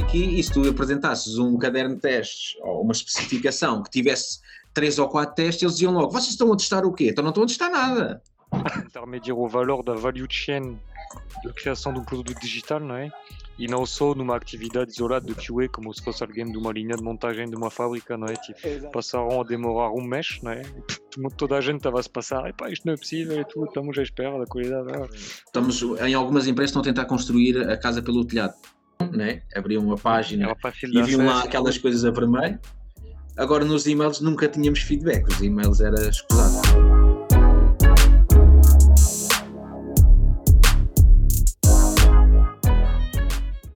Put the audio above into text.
aqui e se tu apresentasses um caderno de testes ou uma especificação que tivesse três ou quatro testes, eles diziam logo: vocês estão a testar o quê? Então não estão a testar nada. Intermédiaire ao valor da value chain de criação de um produto digital, não é? E não só numa atividade isolada de QA, como se fosse alguém de uma linha de montagem de uma fábrica, não é? Tipo, passaram a demorar um mês, não é? Toda a gente estava a se passar, epá, isto não é possível e tudo, estamos à espera da qualidade. ah." Estamos, em algumas empresas estão a tentar construir a casa pelo telhado. Né? Abriam uma página e viam lá aquelas coisas a vermelho. Agora nos e-mails nunca tínhamos feedback, os e-mails era escusado.